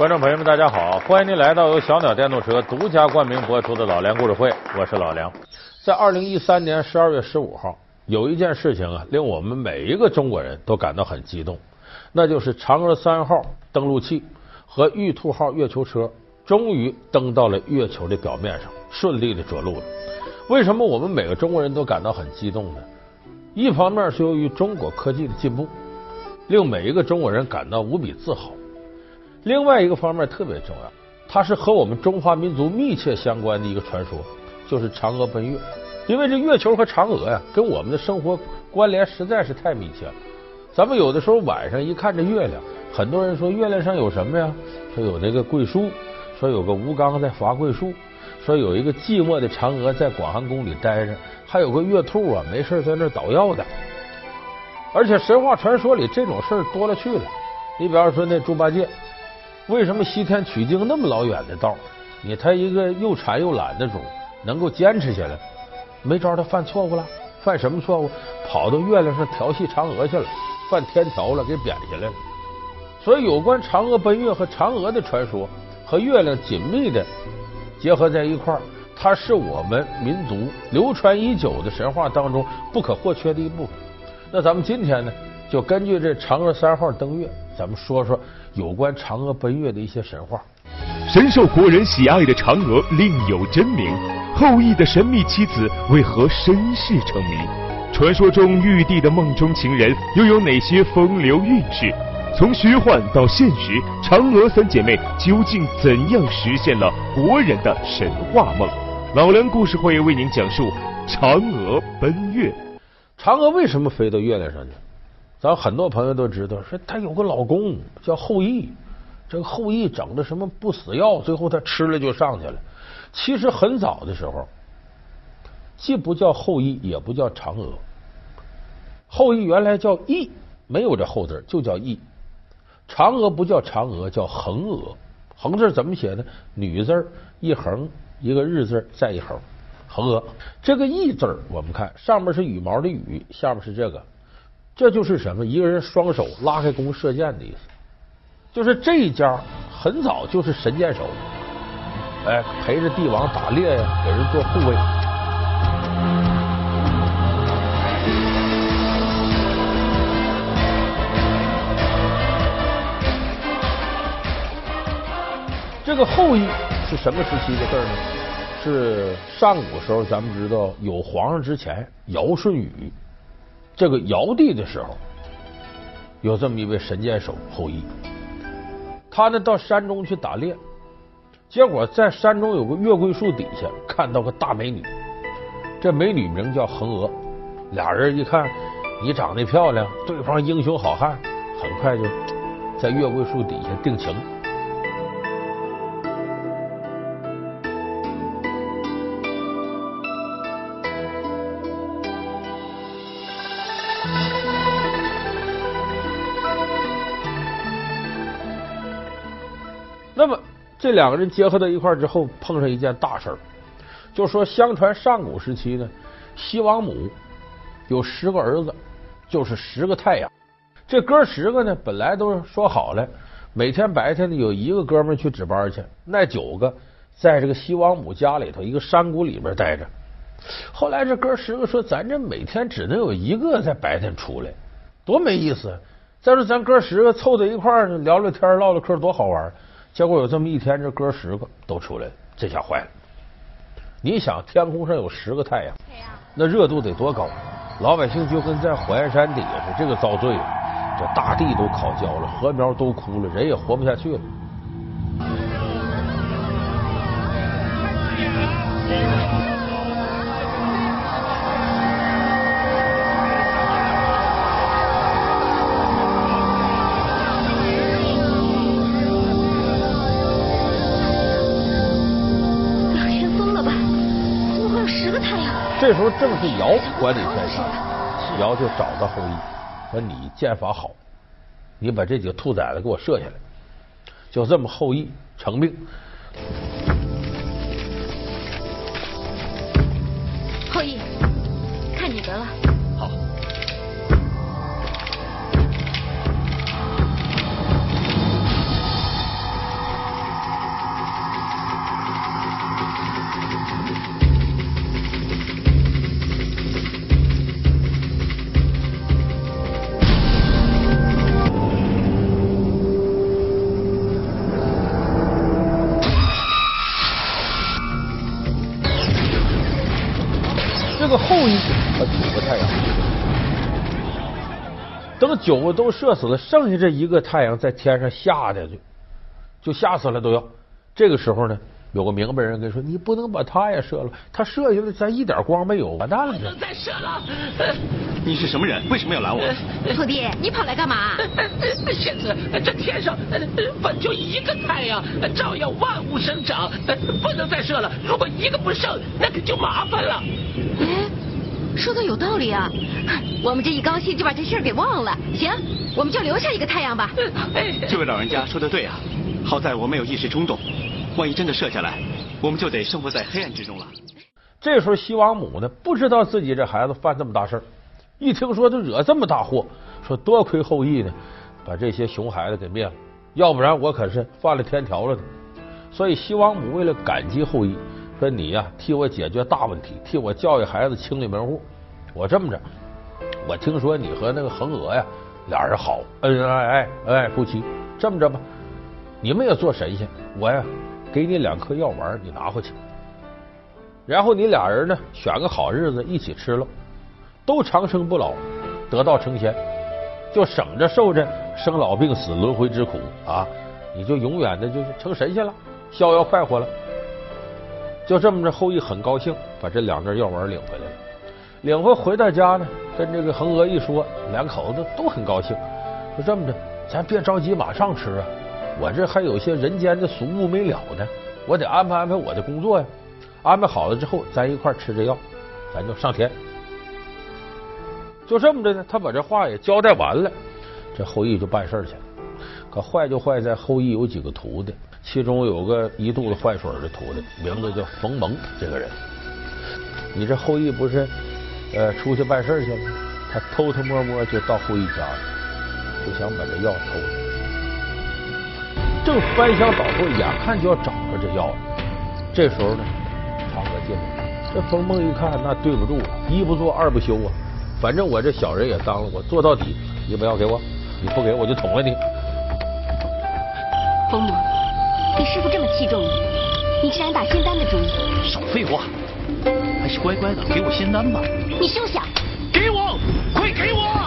观众朋友们，大家好！欢迎您来到由小鸟电动车独家冠名播出的老梁故事会，我是老梁。在二零一三年十二月十五号，有一件事情啊，令我们每一个中国人都感到很激动，那就是嫦娥三号登陆器和玉兔号月球车终于登到了月球的表面上，顺利的着陆了。为什么我们每个中国人都感到很激动呢？一方面是由于中国科技的进步，令每一个中国人感到无比自豪。另外一个方面特别重要，它是和我们中华民族密切相关的一个传说，就是嫦娥奔月。因为这月球和嫦娥呀，跟我们的生活关联实在是太密切了。咱们有的时候晚上一看这月亮，很多人说月亮上有什么呀？说有那个桂树，说有个吴刚在伐桂树，说有一个寂寞的嫦娥在广寒宫里待着，还有个月兔啊，没事在那捣药的。而且神话传说里这种事儿多了去了。你比方说那猪八戒。为什么西天取经那么老远的道？你他一个又馋又懒的主，能够坚持下来？没招他犯错误了？犯什么错误？跑到月亮上调戏嫦娥去了，犯天条了，给贬下来了。所以，有关嫦娥奔月和嫦娥的传说和月亮紧密的结合在一块儿，它是我们民族流传已久的神话当中不可或缺的一部分。那咱们今天呢，就根据这嫦娥三号登月，咱们说说。有关嫦娥奔月的一些神话，深受国人喜爱的嫦娥另有真名，后羿的神秘妻子为何身世成谜？传说中玉帝的梦中情人又有哪些风流韵事？从虚幻到现实，嫦娥三姐妹究竟怎样实现了国人的神话梦？老梁故事会为您讲述嫦娥奔月。嫦娥为什么飞到月亮上去？咱很多朋友都知道，说她有个老公叫后羿，这个后羿整的什么不死药，最后他吃了就上去了。其实很早的时候，既不叫后羿，也不叫嫦娥，后羿原来叫羿，没有这后字，就叫羿。嫦娥不叫嫦娥，叫横娥。横字怎么写呢？女字一横一个日字再一横，横娥。这个羿字我们看上面是羽毛的羽，下面是这个。这就是什么？一个人双手拉开弓射箭的意思，就是这一家很早就是神箭手，哎，陪着帝王打猎呀，给人做护卫。这个后羿是什么时期的事呢？是上古时候，咱们知道有皇上之前，尧舜禹。这个尧帝的时候，有这么一位神箭手后羿，他呢到山中去打猎，结果在山中有个月桂树底下看到个大美女，这美女名叫横娥，俩人一看你长得漂亮，对方英雄好汉，很快就在月桂树底下定情。这两个人结合到一块之后，碰上一件大事儿，就说相传上古时期呢，西王母有十个儿子，就是十个太阳。这哥十个呢，本来都说好了，每天白天呢有一个哥们去值班去，那九个在这个西王母家里头一个山谷里边待着。后来这哥十个说：“咱这每天只能有一个在白天出来，多没意思！再说咱哥十个凑在一块儿聊聊天、唠唠嗑，多好玩。”结果有这么一天，这哥十个都出来了，这下坏了。你想，天空上有十个太阳，那热度得多高？老百姓就跟在火焰山底下似的，这个遭罪了。这大地都烤焦了，禾苗都枯了，人也活不下去了。时候正是尧管理天下，尧就找到后羿，说：“你剑法好，你把这几个兔崽子给我射下来。”就这么，后羿成命。后羿，看你得了。个后羿他九个太阳，等九个都射死了，剩下这一个太阳在天上吓的就就吓死了都要。这个时候呢，有个明白人跟说：“你不能把他也射了，他射下来咱一点光没有，完蛋了。”不能再射了。你是什么人？为什么要拦我？徒弟，你跑来干嘛？仙子，这天上本就一个太阳，照耀万物生长，不能再射了。如果一个不剩，那可就麻烦了。哎，说的有道理啊！我们这一高兴就把这事儿给忘了。行，我们就留下一个太阳吧。这位老人家说的对啊，好在我没有一时冲动，万一真的射下来，我们就得生活在黑暗之中了。这时候西王母呢，不知道自己这孩子犯这么大事儿。一听说他惹这么大祸，说多亏后羿呢，把这些熊孩子给灭了，要不然我可是犯了天条了的。所以西王母为了感激后羿，说你呀替我解决大问题，替我教育孩子清理门户。我这么着，我听说你和那个恒娥呀俩人好，恩恩爱爱，恩爱夫妻。这么着吧，你们也做神仙，我呀给你两颗药丸，你拿回去。然后你俩人呢选个好日子一起吃了。都长生不老，得道成仙，就省着受着生老病死轮回之苦啊！你就永远的就是成神仙了，逍遥快活了。就这么着，后羿很高兴，把这两根药丸领回来了。领回回到家呢，跟这个恒娥一说，两口子都很高兴。说这么着，咱别着急马上吃啊，我这还有些人间的俗务没了呢，我得安排安排我的工作呀。安排好了之后，咱一块吃这药，咱就上天。就这么着呢，他把这话也交代完了，这后羿就办事去了。可坏就坏在后羿有几个徒弟，其中有个一肚子坏水的徒弟，名字叫冯蒙。这个人，你这后羿不是呃出去办事去了？他偷偷摸摸就到后羿家了，就想把这药偷了。正翻箱倒柜，眼看就要找着这药了。这时候呢，嫦娥进来，这冯蒙一看，那对不住了，一不做二不休啊。反正我这小人也当了，我做到底。你不要给我，你不给我就捅了你。冯蒙，师傅这么器重你，你竟然打仙丹的主意？少废话，还是乖乖的给我仙丹吧。你休想！给我，快给我！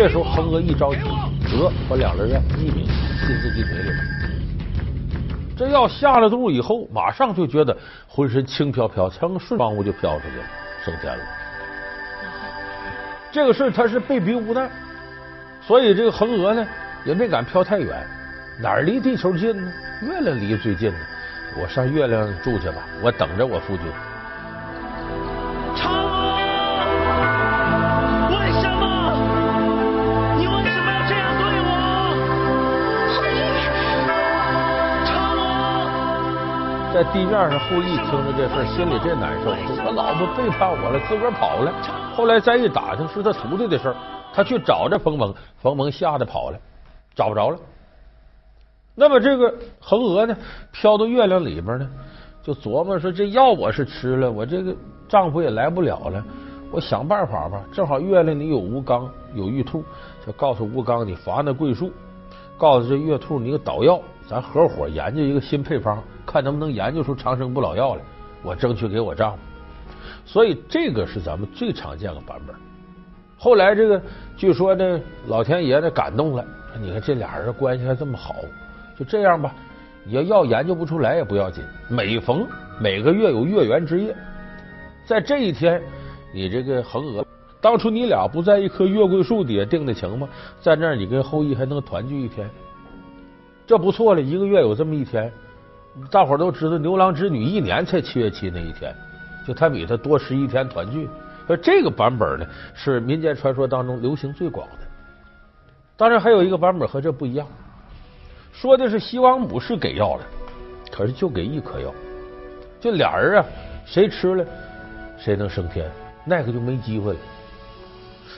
这时候嫦娥一着急，得把两人呀一抿进自己嘴里了。这药下了肚以后，马上就觉得浑身轻飘飘，乘顺窗户就飘出去了，升天了。这个事他是被逼无奈，所以这个恒娥呢也没敢飘太远，哪儿离地球近呢？月亮离最近呢。我上月亮住去吧，我等着我夫君。在地面上，后羿听着这事心里真难受，说我老婆背叛我了，自个儿跑了。后来再一打听，是他徒弟的事儿，他去找着冯蒙，冯蒙吓得跑了，找不着了。那么这个嫦娥呢，飘到月亮里边呢，就琢磨说：这药我是吃了，我这个丈夫也来不了了，我想办法吧。正好月亮里有吴刚，有玉兔，就告诉吴刚你伐那桂树，告诉这月兔你个捣药，咱合伙研究一个新配方，看能不能研究出长生不老药来。我争取给我丈夫。所以这个是咱们最常见的版本。后来这个据说呢，老天爷呢感动了，你看这俩人关系还这么好，就这样吧。你要药研究不出来也不要紧，每逢每个月有月圆之夜，在这一天，你这个嫦娥，当初你俩不在一棵月桂树底下定的情吗？在那儿你跟后羿还能团聚一天，这不错了。一个月有这么一天，大伙儿都知道牛郎织女一年才七月七那一天，就他比他多十一天团聚。而这个版本呢，是民间传说当中流行最广的。当然还有一个版本和这不一样，说的是西王母是给药了，可是就给一颗药，这俩人啊，谁吃了谁能升天，那个就没机会了。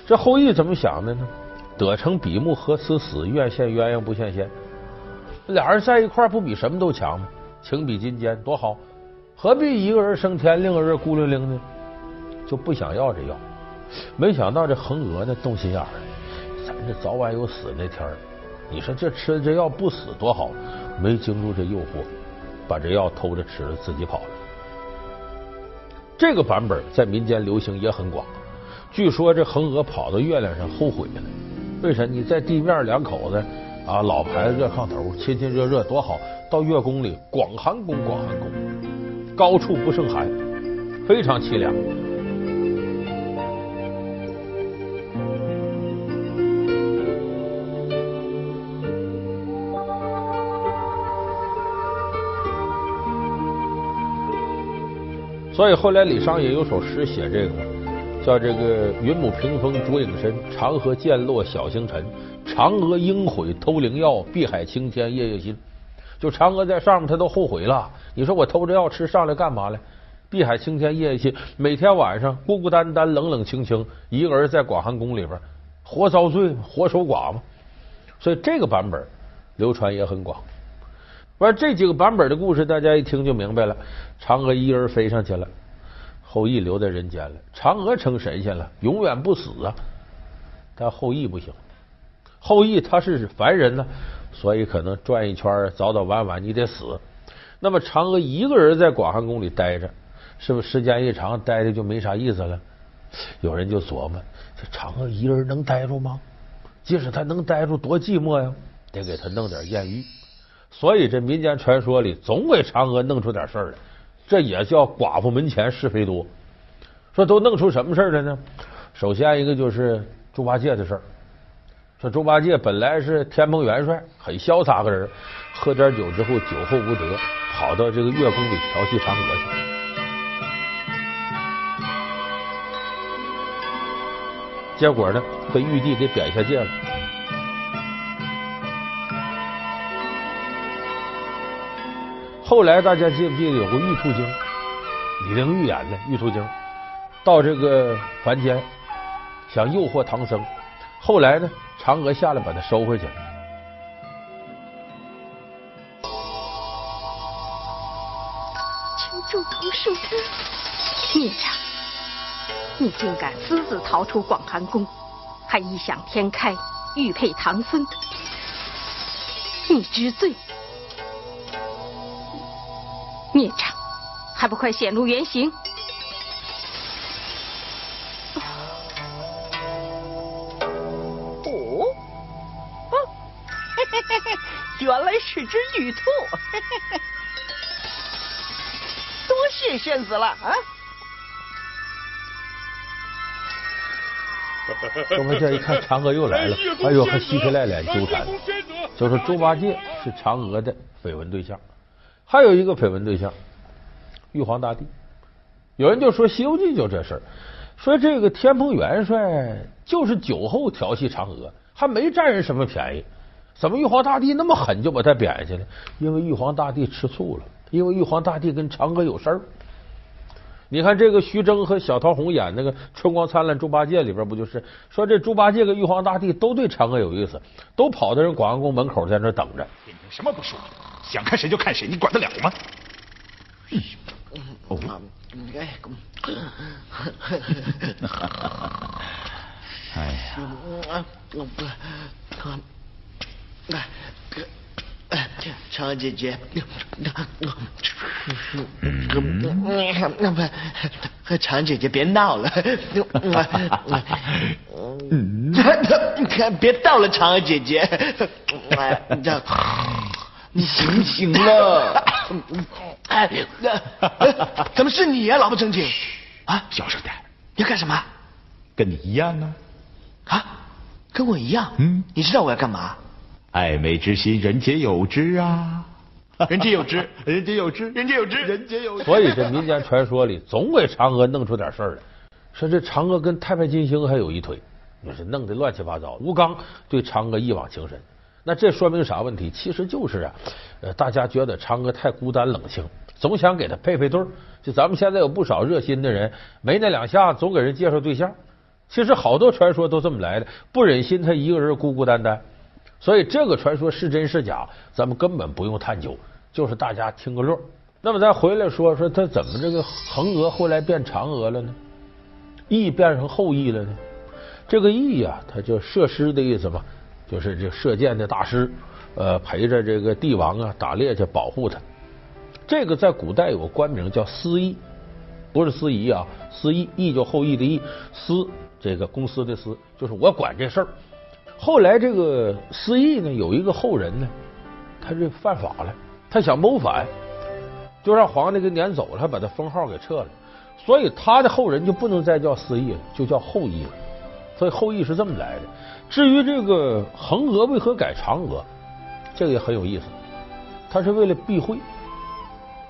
这后羿怎么想的呢？得成比目何辞死，愿羡鸳鸯不羡仙。俩人在一块儿不比什么都强吗？情比金坚多好，何必一个人升天，另一个人孤零零的？就不想要这药。没想到这恒娥呢动心眼儿，咱这早晚有死那天儿。你说这吃这药不死多好，没经住这诱惑，把这药偷着吃了，自己跑了。这个版本在民间流行也很广。据说这恒娥跑到月亮上后悔了，为啥？你在地面两口子啊，老牌子热炕头，亲亲热热多好，到月宫里广寒宫，广寒宫，高处不胜寒，非常凄凉。所以后来李商隐有首诗写这个，叫这个“云母屏风烛影深，长河渐落晓星沉。嫦娥应悔偷灵药，碧海青天夜夜心。”就嫦娥在上面，她都后悔了。你说我偷着药吃上来干嘛来？碧海青天夜夜心，每天晚上孤孤单单、冷冷清清，一个人在广寒宫里边，活遭罪，活守寡嘛。所以这个版本流传也很广。完这几个版本的故事，大家一听就明白了。嫦娥一人飞上去了，后羿留在人间了。嫦娥成神仙了，永远不死啊。但后羿不行，后羿他是凡人呢，所以可能转一圈，早早晚晚你得死。那么嫦娥一个人在广寒宫里待着，是不是时间一长，待着就没啥意思了？有人就琢磨：这嫦娥一个人能待住吗？即使他能待住，多寂寞呀！得给他弄点艳遇。所以这民间传说里总给嫦娥弄出点事儿来，这也叫寡妇门前是非多。说都弄出什么事儿来呢？首先一个就是猪八戒的事儿。说猪八戒本来是天蓬元帅，很潇洒个人，喝点酒之后酒后无德，跑到这个月宫里调戏嫦娥去。结果呢，被玉帝给贬下界了。后来大家记不记得有个玉兔精？李玲玉演的玉兔精，到这个凡间想诱惑唐僧，后来呢，嫦娥下来把它收回去了。请助童恕罪，孽障！你竟敢私自逃出广寒宫，还异想天开，玉佩唐僧，你知罪！孽障，还不快显露原形！哦，哦，嘿嘿嘿嘿，原来是只玉兔，嘿嘿嘿，多谢仙子了啊！猪八戒一看嫦娥又来了，哎呦，还嬉皮赖脸纠缠，就说猪八戒是嫦娥的绯闻对象。还有一个绯闻对象，玉皇大帝。有人就说《西游记》就这事儿，说这个天蓬元帅就是酒后调戏嫦娥，还没占人什么便宜，怎么玉皇大帝那么狠就把他贬下去了？因为玉皇大帝吃醋了，因为玉皇大帝跟嫦娥有事儿。你看这个徐峥和小桃红演那个《春光灿烂猪八戒》里边不就是说这猪八戒跟玉皇大帝都对嫦娥有意思，都跑到人广安宫门口在那等着。什么不说？想看谁就看谁，你管得了吗？哦，哎呀，嫦娥姐姐，和嫦娥姐姐别闹了，别闹了，嫦娥姐姐，你行不哎，怎么是你呀？老不正经啊！小声点。要干什么？跟你一样啊。啊，跟我一样？嗯。你知道我要干嘛？爱美之心，人皆有之啊！人皆有之，人皆有之，人皆有之，人皆有之。所以这民间传说里总给嫦娥弄出点事儿来，说这嫦娥跟太白金星还有一腿，那是弄得乱七八糟。吴刚对嫦娥一往情深，那这说明啥问题？其实就是啊，呃，大家觉得嫦娥太孤单冷清，总想给她配配对儿。就咱们现在有不少热心的人，没那两下总给人介绍对象。其实好多传说都这么来的，不忍心他一个人孤孤单单，所以这个传说是真是假，咱们根本不用探究，就是大家听个乐。那么咱回来说说他怎么这个横娥后来变嫦娥了呢？羿变成后羿了呢？这个羿呀，他就射师的意思嘛，就是这射箭的大师，呃，陪着这个帝王啊打猎去保护他。这个在古代有个官名叫司役，不是司仪啊，司役，羿就后羿的羿，司这个公司的司，就是我管这事儿。后来这个司役呢，有一个后人呢，他这犯法了，他想谋反，就让皇帝给撵走了，还把他封号给撤了。所以他的后人就不能再叫司役了，就叫后羿了。所以后羿是这么来的。至于这个横额为何改嫦娥，这个也很有意思。他是为了避讳。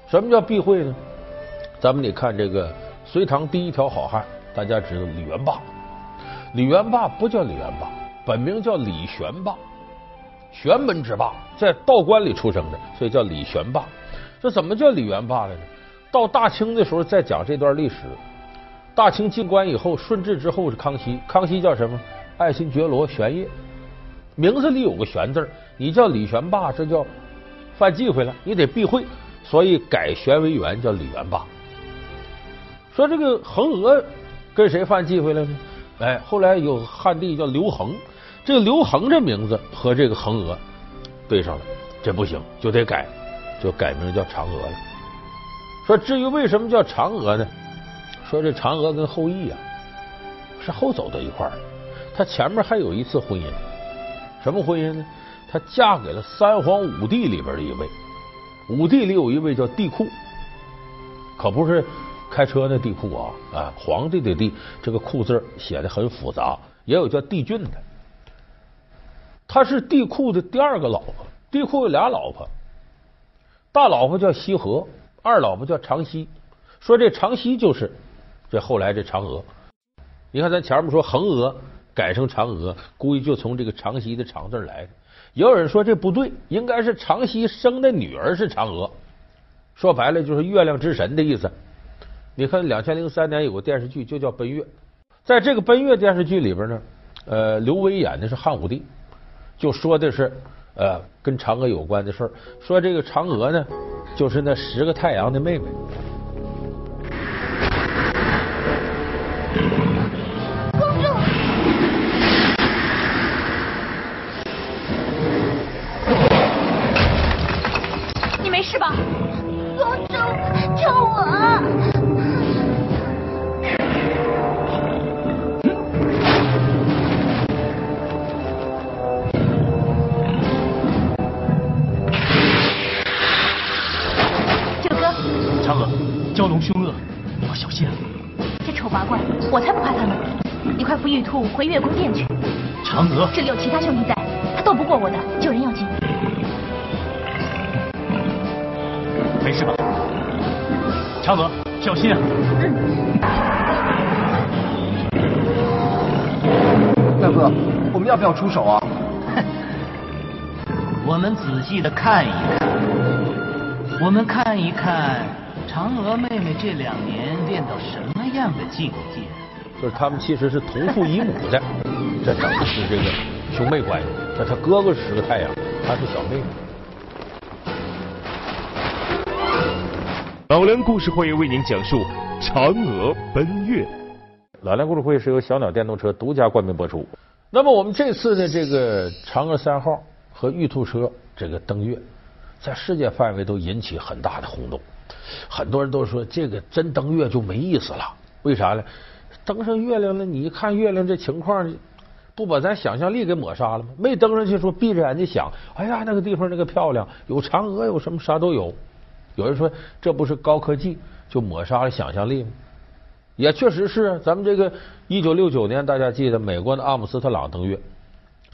什么叫避讳呢？咱们得看这个隋唐第一条好汉，大家知道李元霸。李元霸不叫李元霸，本名叫李玄霸，玄门之霸，在道观里出生的，所以叫李玄霸。这怎么叫李元霸来呢？到大清的时候再讲这段历史。大清进关以后，顺治之后是康熙，康熙叫什么？爱新觉罗玄烨，名字里有个玄字你叫李玄霸，这叫犯忌讳了，你得避讳，所以改玄为元，叫李元霸。说这个横额跟谁犯忌讳了呢？哎，后来有汉帝叫刘恒，这个刘恒这名字和这个横额对上了，这不行，就得改，就改名叫嫦娥了。说至于为什么叫嫦娥呢？说这嫦娥跟后羿啊是后走到一块儿，她前面还有一次婚姻，什么婚姻呢？她嫁给了三皇五帝里边的一位，五帝里有一位叫帝喾，可不是开车那帝喾啊啊，皇帝的帝，这个库字写的很复杂，也有叫帝俊的，他是帝喾的第二个老婆，帝喾有俩老婆，大老婆叫羲和，二老婆叫长羲，说这长羲就是。这后来这嫦娥，你看咱前面说横娥改成嫦娥，估计就从这个长息的长字来的。也有人说这不对，应该是长息生的女儿是嫦娥，说白了就是月亮之神的意思。你看两千零三年有个电视剧就叫《奔月》，在这个《奔月》电视剧里边呢，呃，刘威演的是汉武帝，就说的是呃跟嫦娥有关的事儿，说这个嫦娥呢就是那十个太阳的妹妹。回月宫殿去。嫦娥，这里有其他兄弟在，他斗不过我的，救人要紧。没事吧？嫦娥，小心啊！嗯。大哥，我们要不要出手啊？我们仔细的看一看，我们看一看嫦娥妹妹这两年练到什么样的境界。就是他们其实是同父异母的，这等于是这个兄妹关系。这他哥哥是个太阳，他是小妹妹。老梁故事会为您讲述嫦娥奔月。老梁故事会是由小鸟电动车独家冠名播出。那么我们这次的这个嫦娥三号和玉兔车这个登月，在世界范围都引起很大的轰动。很多人都说这个真登月就没意思了，为啥呢？登上月亮了，你一看月亮这情况，不把咱想象力给抹杀了吗？没登上去说闭着眼睛想，哎呀，那个地方那个漂亮，有嫦娥，有什么啥都有。有人说这不是高科技就抹杀了想象力吗？也确实是，咱们这个一九六九年，大家记得美国的阿姆斯特朗登月，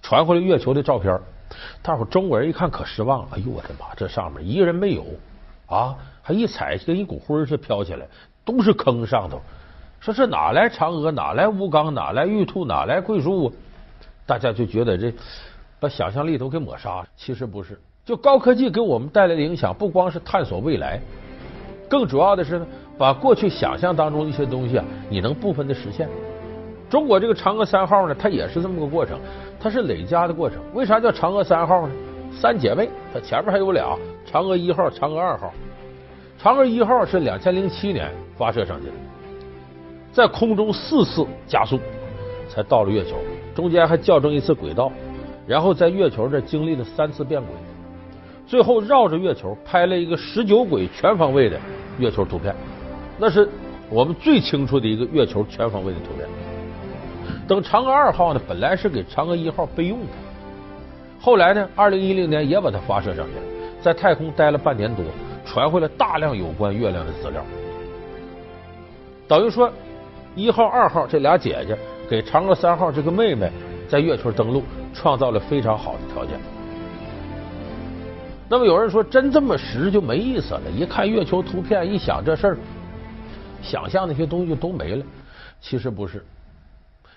传回来月球的照片，大伙中国人一看可失望了。哎呦我的妈，这上面一个人没有啊，还一踩跟一股灰似的飘起来，都是坑上头。说是哪来嫦娥，哪来吴刚，哪来玉兔，哪来桂树？大家就觉得这把想象力都给抹杀了。其实不是，就高科技给我们带来的影响，不光是探索未来，更主要的是呢，把过去想象当中一些东西啊，你能部分的实现。中国这个嫦娥三号呢，它也是这么个过程，它是累加的过程。为啥叫嫦娥三号呢？三姐妹，它前面还有俩，嫦娥一号、嫦娥二号。嫦娥一号是两千零七年发射上去的，在空中四次加速才到了月球，中间还校正一次轨道，然后在月球这经历了三次变轨，最后绕着月球拍了一个十九轨全方位的月球图片，那是我们最清楚的一个月球全方位的图片。等嫦娥二号呢，本来是给嫦娥一号备用的，后来呢，二零一零年也把它发射上去了，在太空待了半年多。传回来大量有关月亮的资料，等于说一号、二号这俩姐姐给嫦娥三号这个妹妹在月球登陆创造了非常好的条件。那么有人说，真这么实就没意思了。一看月球图片，一想这事儿，想象那些东西就都没了。其实不是，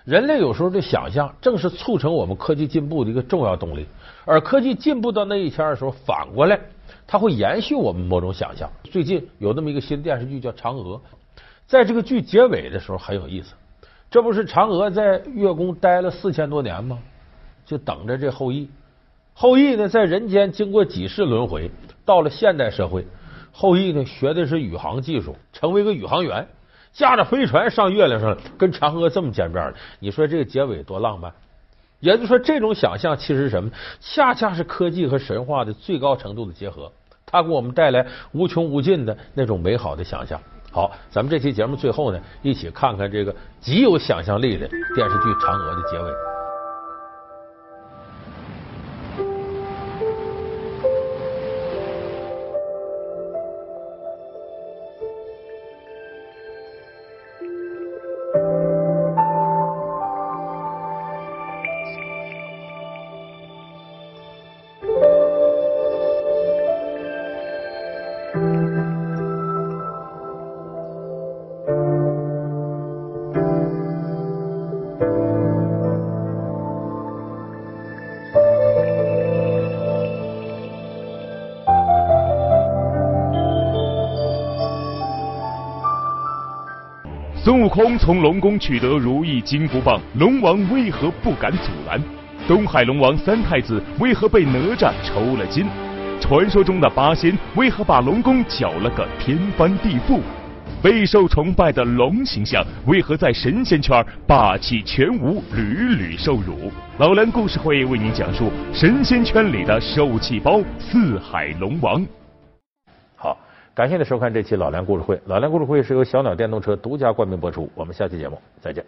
人类有时候的想象正是促成我们科技进步的一个重要动力。而科技进步到那一天的时候，反过来。它会延续我们某种想象。最近有那么一个新电视剧叫《嫦娥》，在这个剧结尾的时候很有意思。这不是嫦娥在月宫待了四千多年吗？就等着这后羿。后羿呢，在人间经过几世轮回，到了现代社会，后羿呢学的是宇航技术，成为个宇航员，驾着飞船上月亮上，跟嫦娥这么见面了。你说这个结尾多浪漫？也就是说，这种想象其实什么？恰恰是科技和神话的最高程度的结合。它给我们带来无穷无尽的那种美好的想象。好，咱们这期节目最后呢，一起看看这个极有想象力的电视剧《嫦娥》的结尾。孙悟空从龙宫取得如意金箍棒，龙王为何不敢阻拦？东海龙王三太子为何被哪吒抽了筋？传说中的八仙为何把龙宫搅了个天翻地覆？备受崇拜的龙形象为何在神仙圈霸气全无，屡屡受辱？老梁故事会为您讲述神仙圈里的受气包——四海龙王。感谢您收看这期老梁故事会。老梁故事会是由小鸟电动车独家冠名播出。我们下期节目再见。